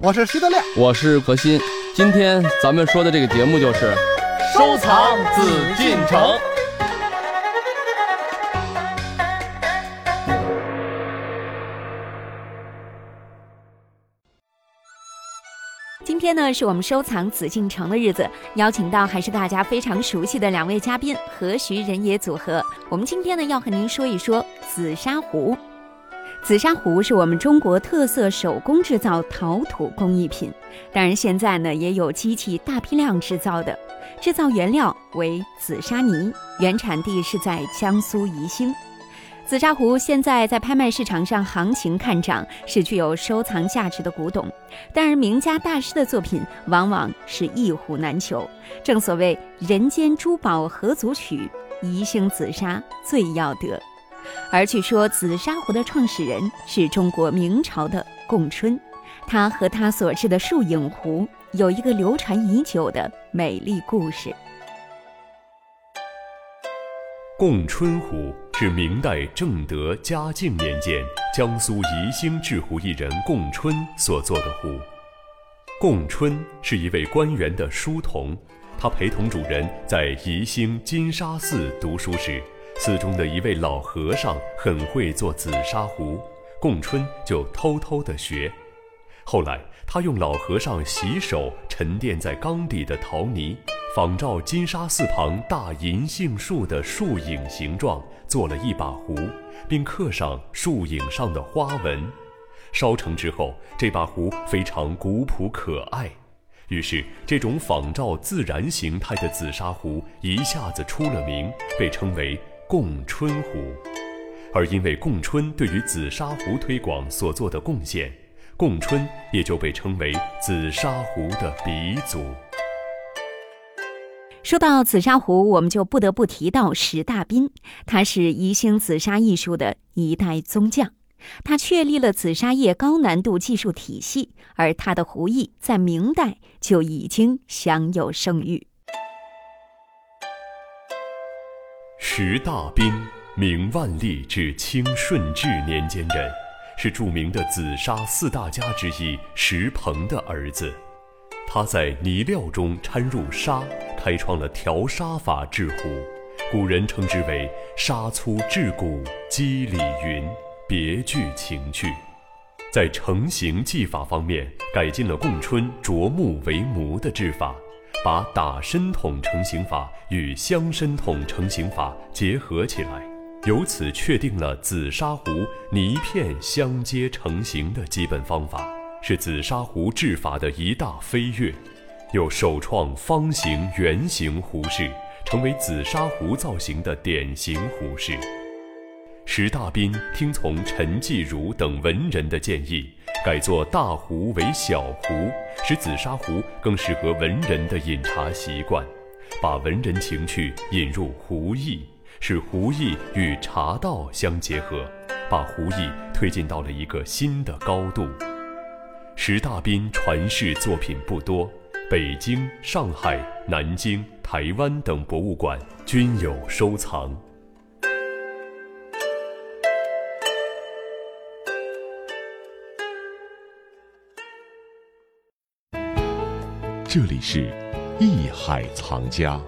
我是徐德亮，我是何鑫。今天咱们说的这个节目就是收藏紫禁城。今天呢，是我们收藏紫禁城的日子，邀请到还是大家非常熟悉的两位嘉宾何徐人也组合。我们今天呢，要和您说一说紫砂壶。紫砂壶是我们中国特色手工制造陶土工艺品，当然现在呢，也有机器大批量制造的，制造原料为紫砂泥，原产地是在江苏宜兴。紫砂壶现在在拍卖市场上行情看涨，是具有收藏价值的古董。但是名家大师的作品往往是一壶难求。正所谓“人间珠宝何足取，宜兴紫砂最要得”。而据说紫砂壶的创始人是中国明朝的贡春，他和他所制的树影壶有一个流传已久的美丽故事。贡春壶是明代正德嘉靖年间江苏宜兴制壶艺人贡春所做的壶。贡春是一位官员的书童，他陪同主人在宜兴金沙寺读书时，寺中的一位老和尚很会做紫砂壶，贡春就偷偷的学。后来，他用老和尚洗手沉淀在缸底的陶泥。仿照金沙寺旁大银杏树的树影形状做了一把壶，并刻上树影上的花纹。烧成之后，这把壶非常古朴可爱。于是，这种仿照自然形态的紫砂壶一下子出了名，被称为“贡春壶”。而因为贡春对于紫砂壶推广所做的贡献，贡春也就被称为紫砂壶的鼻祖。说到紫砂壶，我们就不得不提到石大彬，他是宜兴紫砂艺术的一代宗匠，他确立了紫砂业高难度技术体系，而他的壶艺在明代就已经享有盛誉。石大彬，明万历至清顺治年间人，是著名的紫砂四大家之一石鹏的儿子。他在泥料中掺入沙，开创了调沙法制壶，古人称之为“沙粗制骨，肌理匀”，别具情趣。在成型技法方面，改进了贡春琢木为模的制法，把打深筒成型法与镶深筒成型法结合起来，由此确定了紫砂壶泥片相接成型的基本方法。是紫砂壶制法的一大飞跃，又首创方形、圆形壶式，成为紫砂壶造型的典型壶式。石大彬听从陈继儒等文人的建议，改做大壶为小壶，使紫砂壶更适合文人的饮茶习惯，把文人情趣引入壶艺，使壶艺与茶道相结合，把壶艺推进到了一个新的高度。石大彬传世作品不多，北京、上海、南京、台湾等博物馆均有收藏。这里是艺海藏家。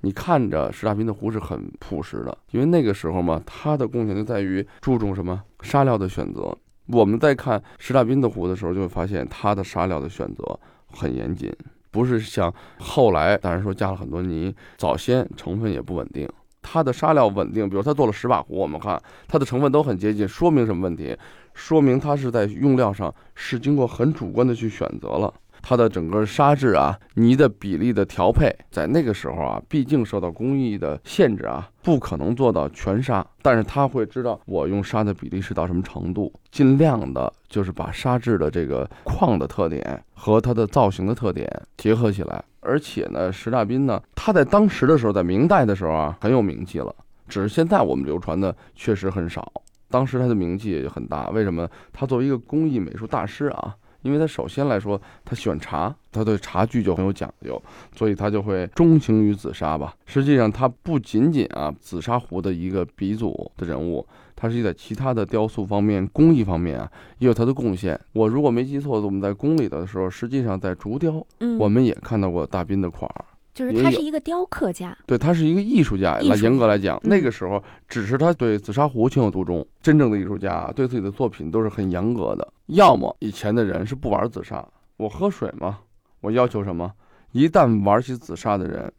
你看着石大彬的壶是很朴实的，因为那个时候嘛，他的贡献就在于注重什么沙料的选择。我们在看石大彬的壶的时候，就会发现他的沙料的选择很严谨，不是像后来当然说加了很多泥，早先成分也不稳定。他的沙料稳定，比如他做了十把壶，我们看它的成分都很接近，说明什么问题？说明他是在用料上是经过很主观的去选择了。它的整个砂质啊，泥的比例的调配，在那个时候啊，毕竟受到工艺的限制啊，不可能做到全砂。但是他会知道我用砂的比例是到什么程度，尽量的就是把砂质的这个矿的特点和它的造型的特点结合起来。而且呢，石大彬呢，他在当时的时候，在明代的时候啊，很有名气了。只是现在我们流传的确实很少。当时他的名气也就很大。为什么？他作为一个工艺美术大师啊。因为他首先来说，他选茶，他对茶具就很有讲究，所以他就会钟情于紫砂吧。实际上，他不仅仅啊紫砂壶的一个鼻祖的人物，他是在其他的雕塑方面、工艺方面啊也有他的贡献。我如果没记错，我们在宫里的时候，实际上在竹雕，嗯，我们也看到过大斌的款儿。就是他是一个雕刻家，对他是一个艺术家，来严格来讲，嗯那个时候只是他对紫砂壶情有独钟。真正的艺术家啊对自己的作品都是很严格的。要么以前的人是不玩紫砂，我喝水嘛，我要求什么？一旦玩起紫砂的人，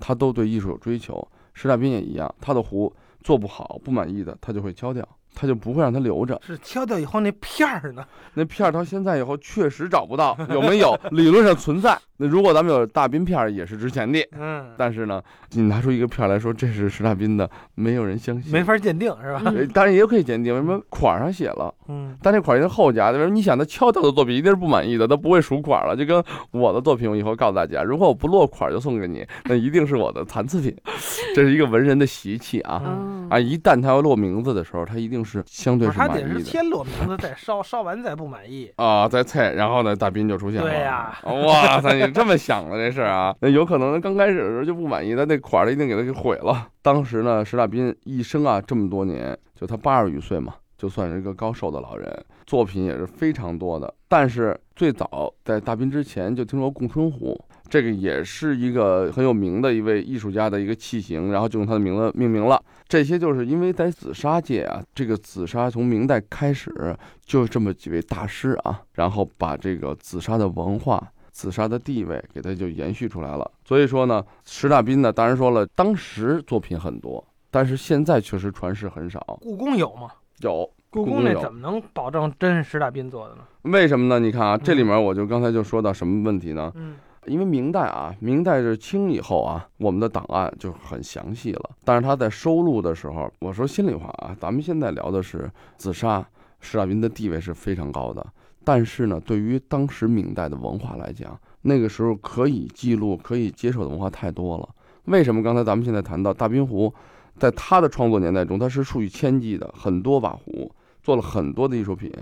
他都对艺术有追求。石大斌也一样，他的壶做不好、不满意的，他就会敲掉，他就不会让他留着。是敲掉以后那片儿呢？那片儿到现在以后确实找不到，有没有？理论上存在。那如果咱们有大斌片儿，也是值钱的。嗯，但是呢，你拿出一个片儿来说这是石大斌的，没有人相信。没法鉴定是吧？呃，当然也有可以鉴定，为什么款儿上写了？嗯，但这款儿是后加的，为什么？你想他敲掉的作品一定是不满意的，他不会数款儿了。就跟我的作品，我以后告诉大家，如果我不落款儿就送给你，那一定是我的残次品。这是一个文人的习气啊嗯啊！一旦他要落名字的时候，他一定是相对不是他得是是满意的先落名字再烧，烧完再不满意。啊，再菜，然后呢，大斌就出现了。对呀哇塞，你这么想的这事儿啊？那有可能刚开始的时候就不满意，他那款儿一定给他给毁了。当时呢，石大斌一生啊这么多年，就他八十余岁嘛，就算是一个高寿的老人，作品也是非常多的。但是最早在大斌之前就听说供春壶，这个也是一个很有名的一位艺术家的一个器型，然后就用他的名字命名了。这些就是因为在紫砂界啊，这个紫砂从明代开始就这么几位大师啊，然后把这个紫砂的文化。紫砂的地位给它就延续出来了，所以说呢，石大斌呢，当然说了，当时作品很多，但是现在确实传世很少。故宫有吗？有故宫那怎么能保证真是石大斌做的呢？为什么呢？你看啊，这里面我就刚才就说到什么问题呢？嗯因为明代啊，明代是清以后啊，我们的档案就很详细了。但是他在收录的时候，我说心里话啊，咱们现在聊的是紫砂，石大斌的地位是非常高的。但是呢，对于当时明代的文化来讲，那个时候可以记录、可以接受的文化太多了。为什么刚才咱们现在谈到大滨湖，在他的创作年代中，它是数以千计的很多把壶，做了很多的艺术品。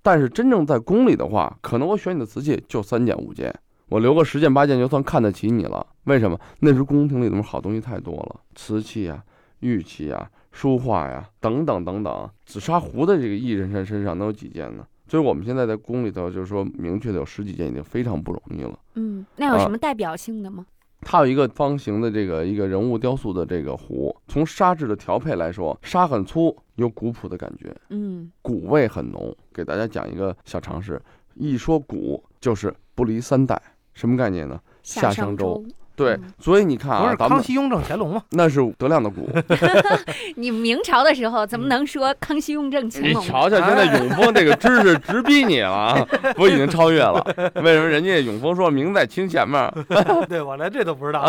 但是真正在宫里的话，可能我选你的瓷器就三件五件，我留个十件八件就算看得起你了。为什么？那时候宫廷里头好东西太多了，瓷器啊、玉器啊、书画呀等等等等。紫砂壶的这个艺人身身上能有几件呢？所以我们现在在宫里头，就是说明确的有十几件已经非常不容易了。嗯，那有啊什么代表性的吗？它有一个方形的这个一个人物雕塑的这个壶，从砂质的调配来说，砂很粗，有古朴的感觉，嗯古味很浓。给大家讲一个小常识，一说古就是不离三代，什么概念呢？夏商周周。对嗯，所以你看啊，不是咱们康熙、雍正、乾隆吗？那是德亮的古。你明朝的时候怎么能说康熙、雍正、乾隆？你瞧瞧，现在永丰这个知识直逼你了啊，不已经超越了？为什么人家永丰说明在清前面？对我连这都不知道。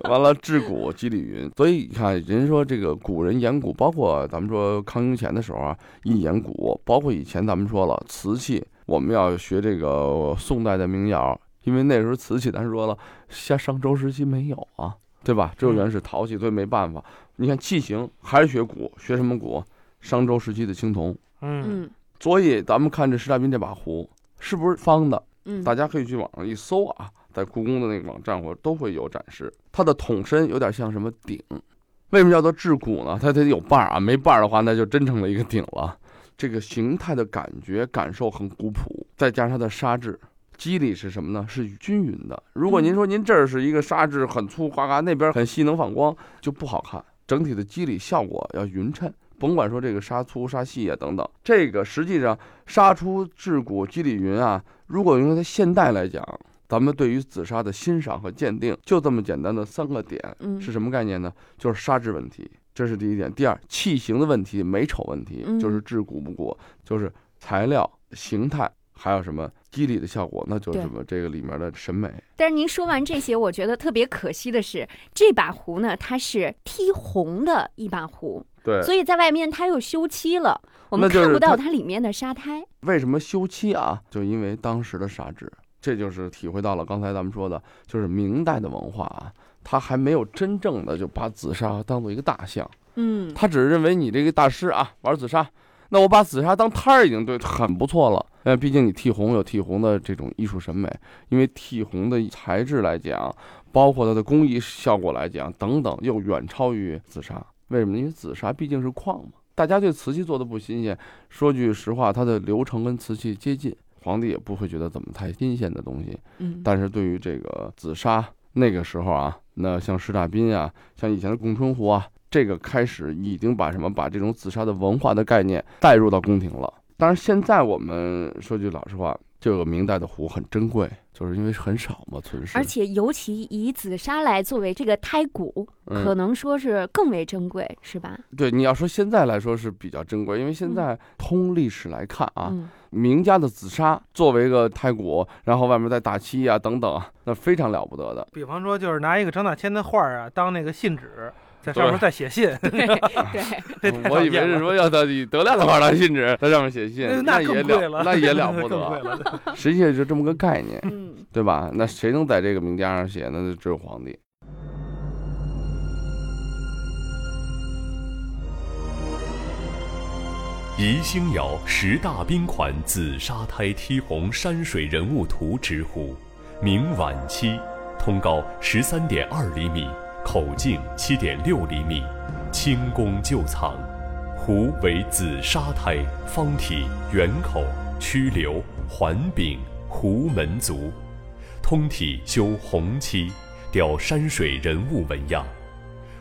完了，治古积礼云，所以你看，人说这个古人言古，包括咱们说康雍乾的时候啊，一言古，包括以前咱们说了瓷器，我们要学这个宋代的民谣，因为那时候瓷器咱说了，像商周时期没有啊，对吧？只有原始陶器，所以没办法。你看器型还是学古，学什么古？商周时期的青铜。嗯，嗯所以咱们看这石大斌这把壶是不是方的？嗯，大家可以去网上一搜啊，在故宫的那个网站或者都会有展示。它的筒身有点像什么鼎？为什么叫做制骨呢？它得有把儿啊，没把儿的话那就真成了一个鼎了。这个形态的感觉感受很古朴，再加上它的砂质。肌理是什么呢？是均匀的。如果您说您这儿是一个砂质很粗，呱呱，那边很细能反光，就不好看。整体的肌理效果要匀称，甭管说这个砂粗、砂细啊等等，这个实际上砂出质古肌理匀啊，如果用在现代来讲，咱们对于紫砂的欣赏和鉴定，就这么简单的三个点，嗯是什么概念呢？就是砂质问题，这是第一点。第二，器型的问题，美丑问题，嗯就是质古不古，就是材料、形态，还有什么肌理的效果，那就是对什么这个里面的审美。但是您说完这些，我觉得特别可惜的是，这把壶呢，它是剔红的一把壶，对，所以在外面它又修漆了，我们看不到它它里面的沙胎。为什么修漆啊？就因为当时的砂质，这就是体会到了刚才咱们说的，就是明代的文化啊，它还没有真正的就把紫砂当做一个大项，嗯他只是认为你这个大师啊玩紫砂，那我把紫砂当摊儿已经对很不错了。呃，毕竟你剔红有剔红的这种艺术审美，因为剔红的材质来讲，包括它的工艺效果来讲等等，又远超于紫砂。为什么呢？因为紫砂毕竟是矿嘛，大家对瓷器做的不新鲜。说句实话，它的流程跟瓷器接近，皇帝也不会觉得怎么太新鲜的东西。嗯，但是对于这个紫砂，那个时候啊，那像石大彬啊，像以前的供春湖啊，这个开始已经把什么把这种紫砂的文化的概念带入到宫廷了。当然，现在我们说句老实话，这个明代的壶很珍贵，就是因为很少嘛，存世。而且尤其以紫砂来作为这个胎骨，嗯可能说是更为珍贵，是吧？对你要说现在来说是比较珍贵，因为现在通历史来看啊，嗯，名家的紫砂作为一个胎骨，然后外面再打漆啊等等啊，那非常了不得的。比方说，就是拿一个张大千的画儿啊当那个信纸，在上面对再写信，对 我以为是说要到以德亮的画当信纸，在上面写信那，也贵了，那也了 不得。了。实际上就这么个概念，嗯，对吧？那谁能在这个名家上写？那就只有皇帝。宜兴窑十大宾款紫砂胎剔红山水人物图直壶，明晚期，通高十三点二厘米，口径七点六厘米，清宫旧藏。壶为紫砂胎，方体，圆口，曲流，环柄，壶门足，通体修红漆，雕山水人物纹样。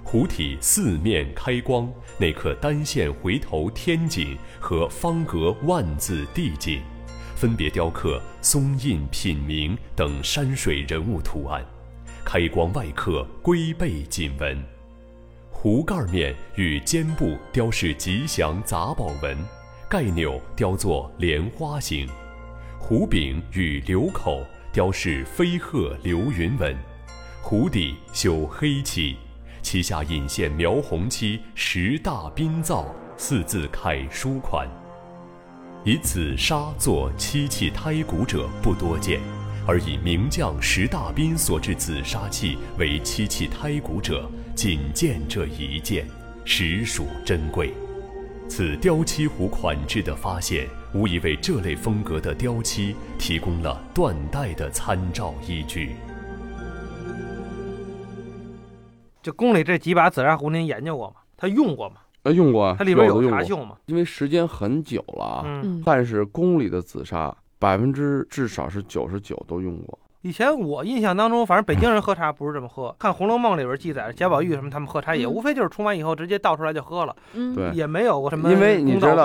壶体四面开光，内刻单线回头天锦和方格万字地锦，分别雕刻松印、品茗等山水人物图案，开光外刻龟背锦纹。壶盖面与肩部雕饰吉祥杂宝纹，盖钮雕作莲花形。壶柄与流口雕饰飞鹤流云纹，壶底修黑漆。漆下引线描红漆“十大宾造”四字楷书款。以紫砂做漆器胎骨者不多见，而以名将石大彬所制紫砂器为漆器胎骨者，仅见这一件，实属珍贵。此雕漆壶款制的发现，无疑为这类风格的雕漆提供了断代的参照依据。就宫里这几把紫砂壶，您研究过吗？他用过吗？呃，用过啊，它里边有茶锈吗？因为时间很久了啊。嗯，嗯，但是宫里的紫砂百分之至少是九十九都用过。以前我印象当中，反正北京人喝茶不是这么喝。看《红楼梦》里边记载，贾宝玉什么他们喝茶也嗯无非就是冲完以后直接倒出来就喝了，嗯，对也没有过什么因为你知道，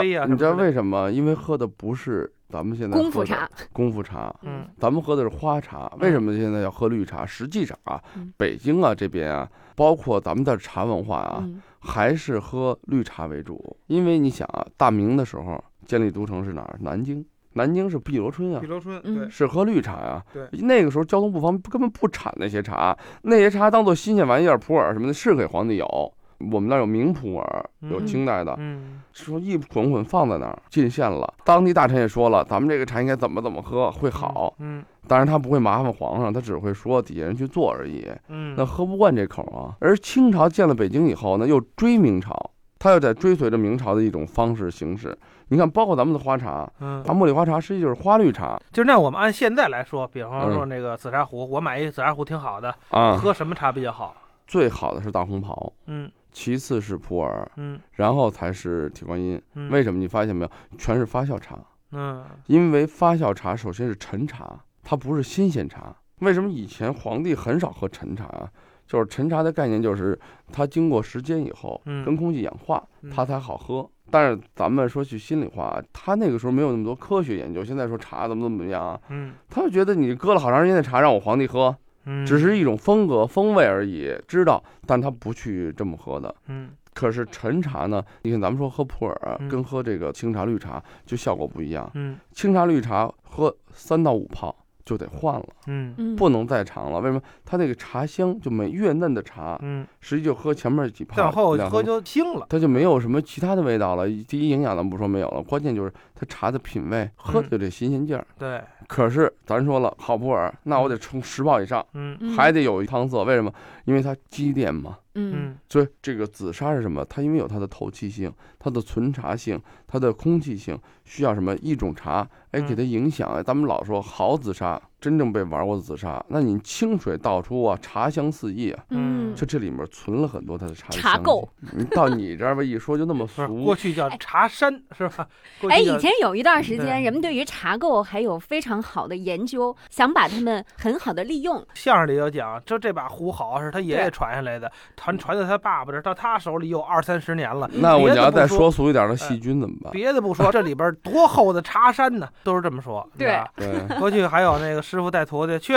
为什么？因为喝的不是咱们现在的功夫茶，功夫茶，嗯咱们喝的是花茶。为什么现在要喝绿茶？实际上啊嗯，北京啊这边啊，包括咱们的茶文化啊，嗯还是喝绿茶为主。因为你想啊，大明的时候建立都城是哪儿？南京。南京是碧螺春啊碧，螺春，嗯对，是喝绿茶呀、对那个时候交通不方便，根本不产那些茶，那些茶当做新鲜玩意儿，普洱什么的是给皇帝有。我们那儿有明普洱，有嗯清代的，嗯说一捆捆放在那儿进献了。当地大臣也说了，咱们这个茶应该怎么怎么喝会好。嗯当然他不会麻烦皇上，他只会说底下人去做而已。嗯，那喝不惯这口啊。而清朝建了北京以后呢，又追明朝，他又在追随着明朝的一种方式形式。你看，包括咱们的花茶，嗯它茉莉花茶实际就是花绿茶就是那我们按现在来说，比方说嗯那个紫砂壶，我买一个紫砂壶挺好的，啊。喝什么茶比较好？最好的是大红袍，嗯其次是普洱，嗯然后才是铁观音。嗯，为什么？你发现没有？全是发酵茶。嗯因为发酵茶首先是陈茶，它不是新鲜茶。为什么以前皇帝很少喝陈茶啊？就是陈茶的概念就是它经过时间以后嗯跟空气氧化，嗯它才好喝。但是咱们说句心里话啊，他那个时候没有那么多科学研究。现在说茶怎么怎么样啊，嗯他就觉得你搁了好长时间的茶让我皇帝喝，嗯，只是一种风格风味而已，知道，但他不去这么喝的。嗯可是陈茶呢？你看咱们说喝普洱嗯跟喝这个清茶绿茶就效果不一样。嗯清茶绿茶喝三到五泡就得换了，嗯嗯，不能再长了。为什么？它那个茶香就没越嫩的茶，嗯，实际就喝前面几泡，再往后喝就腥了。它就没有什么其他的味道了。第一营养咱不说没有了，关键就是它茶的品味，喝的就这新鲜劲儿。对，可是咱说了，好普洱，那我得冲十泡以上，嗯嗯还得有一汤色。为什么？因为它积淀嘛。嗯嗯所以这个紫砂是什么？它因为有它的透气性、它的存茶性、它的空气性，需要什么一种茶，哎，嗯给它影响。哎，咱们老说好紫砂，真正被玩过的紫砂，那你清水倒出啊，茶香四溢啊，嗯就这里面存了很多它的茶香茶垢。你到你这儿吧，一说就那么俗 过。去叫茶山是吧？哎，以前有一段时间，人们对于茶垢还有非常好的研究，想把它们很好的利用。相声里有讲，就这把壶好是他爷爷传下来的，传传到他爸爸这儿，到他手里有二三十年了。那我你要再说说俗一点的细菌怎么办？别的不说，这里边多厚的茶山呢，都是这么说。对吧对，过去还有那个师傅带徒弟去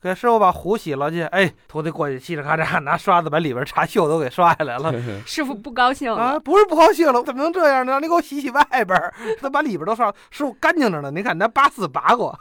给师傅把壶洗了去，哎，徒弟过去嘁哩咔嚓拿刷子把里边茶锈都给刷下来了。师傅不高兴啊，了，不是不高兴了，怎么能这样呢？你给我洗洗外边儿，都把里边都刷，师傅干净着呢。你看，拿拔丝拔过，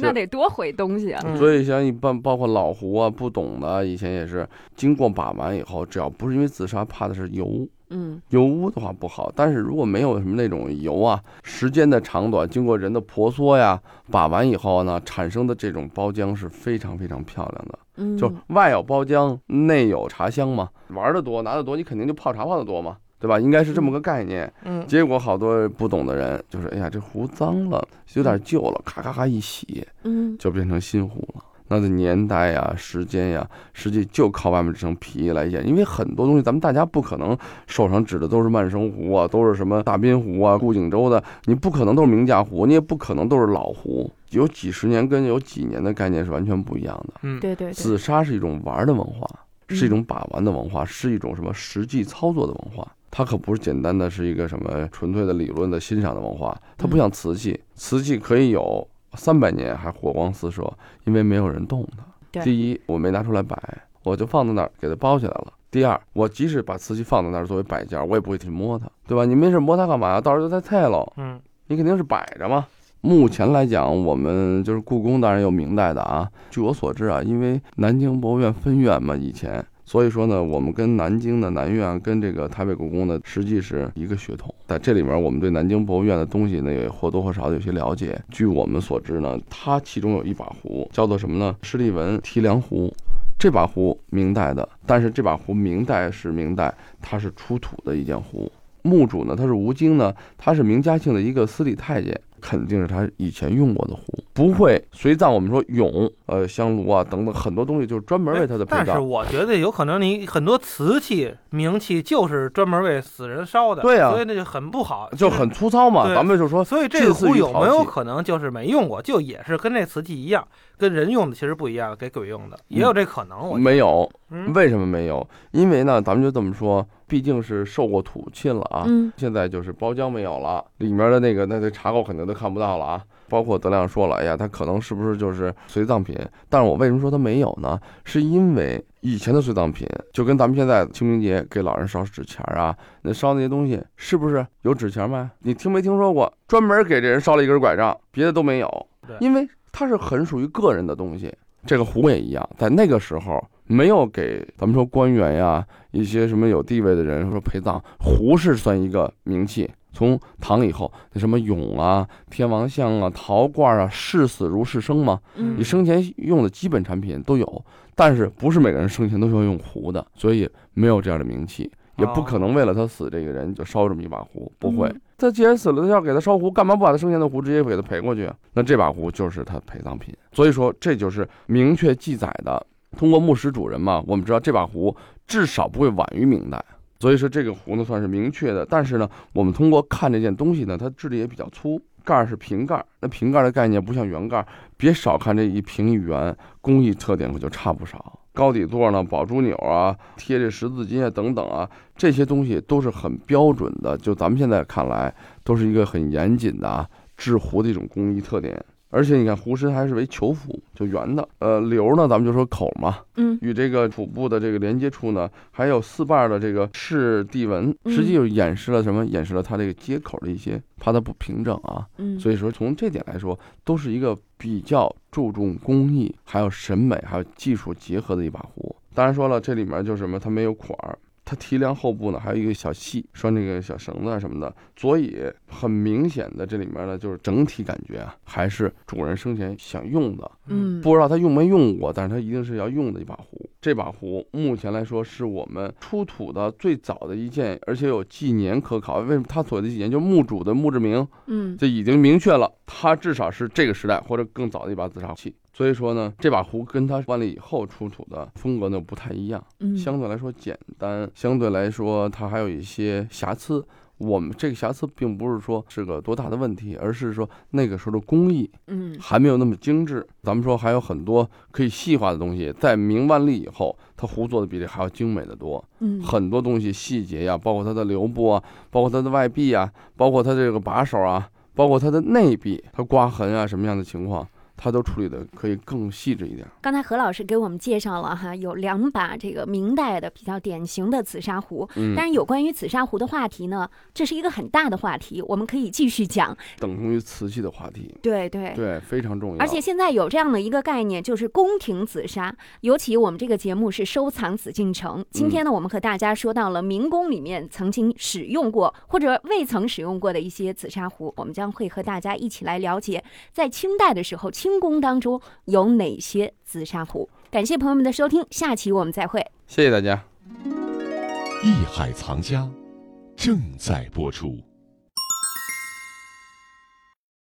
那得多毁东西啊！嗯所以像一般包括老壶啊，不懂的以前也是经过把玩以后，只要不是因为紫砂，怕的是油。嗯油污的话不好，但是如果没有什么那种油啊，时间的长短，经过人的婆娑呀，把玩以后呢，产生的这种包浆是非常非常漂亮的。嗯，就外有包浆，内有茶香嘛。玩的多，拿的多，你肯定就泡茶泡的多嘛，对吧？应该是这么个概念。嗯，结果好多不懂的人就是，哎呀，这壶脏了，有点旧了，咔咔咔一洗，嗯就变成新壶了。那的年代呀、时间呀，实际就靠外面这层皮来演，因为很多东西咱们大家不可能手上指的都是曼生壶啊，都是什么大滨壶啊、顾景舟的，你不可能都是名家壶，你也不可能都是老壶，有几十年跟有几年的概念是完全不一样的。嗯，对对对，紫砂是一种玩的文化，是一嗯种把玩的文化，是一种什么实际操作的文化。它可不是简单的是一个什么纯粹的理论的欣赏的文化，它不像瓷器，瓷器可以有三百年还火光四射，因为没有人动它。对第一，我没拿出来摆，我就放在那儿给它包起来了。第二，我即使把瓷器放在那儿作为摆件，我也不会去摸它，对吧？你没事摸它干嘛呀？到时候就再菜喽。嗯你肯定是摆着嘛。目前来讲，我们就是故宫，当然有明代的啊。据我所知啊，因为南京博物院分院嘛，以前，所以说呢，我们跟南京的南院跟这个台北故宫呢实际是一个血统。在这里面，我们对南京博物院的东西呢，也或多或少的有些了解。据我们所知呢，它其中有一把壶叫做什么呢？施利文提梁壶。这把壶明代的，但是这把壶明代是明代，它是出土的一件壶。墓主呢，他是吴京呢，他是明嘉庆的一个司礼太监，肯定是他以前用过的壶，不会随葬。我们说俑、呃香炉啊等等很多东西，就是专门为他的陪但是。我觉得有可能你很多瓷器、名器就是专门为死人烧的，对啊所以那就很不好，就很粗糙嘛，咱们就说，所以这壶有没有可能就是没用过，就也是跟那瓷器一样，跟人用的其实不一样，给鬼用的，也有这可能。我没有，嗯为什么没有？因为呢，咱们就这么说，毕竟是受过土沁了啊。嗯现在就是包浆没有了，里面的那个那那茶垢肯定都看不到了啊。包括德亮说了，哎呀，它可能是不是就是随葬品？但是我为什么说它没有呢？是因为以前的随葬品就跟咱们现在清明节给老人烧纸钱儿啊，那烧那些东西是不是有纸钱吗？你听没听说过专门给这人烧了一根拐杖，别的都没有对？因为它是很属于个人的东西。这个壶也一样，在那个时候没有给咱们说官员呀、一些什么有地位的人说陪葬，壶是算一个名器。从唐以后，那什么俑啊、天王像啊、陶罐啊，视死如视生嘛，嗯你生前用的基本产品都有，但是不是每个人生前都需要用壶的，所以没有这样的名气，也不可能为了他死这个人就烧这么一把壶，不会嗯。他既然死了，他要给他烧壶，干嘛不把他生前的壶直接给他赔过去啊？那这把壶就是他陪葬品，所以说这就是明确记载的。通过墓室主人嘛，我们知道这把壶至少不会晚于明代，所以说这个壶呢算是明确的。但是呢，我们通过看这件东西呢，它质地也比较粗，盖儿是瓶盖儿。那瓶盖儿的概念不像圆盖儿，别少看这一瓶一圆，工艺特点可就差不少。高底座呢，宝珠钮啊，贴这十字金啊等等啊，这些东西都是很标准的。就咱们现在看来，都是一个很严谨的啊制壶的一种工艺特点。而且你看壶身还是为球腹，就圆的。呃，流呢，咱们就说口嘛，嗯与这个腹部的这个连接处呢，还有四瓣的这个赤地纹，嗯实际就演示了什么？演示了它这个接口的一些，怕它不平整啊。嗯，所以说，从这点来说，都是一个比较注重工艺、还有审美、还有技术结合的一把壶。当然说了，这里面就是什么，它没有款儿，它提梁后部呢还有一个小细拴这个小绳子啊什么的，所以很明显的这里面呢就是整体感觉啊还是主人生前想用的，嗯，不知道他用没用过，但是他一定是要用的一把壶。这把壶目前来说是我们出土的最早的一件，而且有纪年可考。为什么它所谓的纪年，就是墓主的墓志铭，嗯这已经明确了，它至少是这个时代或者更早的一把紫砂器。所以说呢，这把壶跟它完了以后出土的风格呢不太一样，嗯，相对来说简单，相对来说它还有一些瑕疵。我们这个瑕疵并不是说是个多大的问题，而是说那个时候的工艺嗯还没有那么精致。咱们说还有很多可以细化的东西，在明万历以后，它壶做的比这还要精美的多。嗯很多东西细节呀，包括它的流布啊，包括它的外壁啊，包括它这个把手啊，包括它的内壁，它刮痕啊什么样的情况，它都处理的可以更细致一点。刚才何老师给我们介绍了哈，有两把这个明代的比较典型的紫砂壶。嗯，但是有关于紫砂壶的话题呢，这是一个很大的话题，我们可以继续讲。等同于瓷器的话题，对对。对，非常重要。而且现在有这样的一个概念，就是宫廷紫砂。尤其我们这个节目是收藏紫禁城，今天呢，我们和大家说到了明宫里面曾经使用过或者未曾使用过的一些紫砂壶，我们将会和大家一起来了解，在清代的时候，清宫当中有哪些紫砂壶。感谢朋友们的收听，下期我们再会。谢谢大家。艺海藏家正在播出。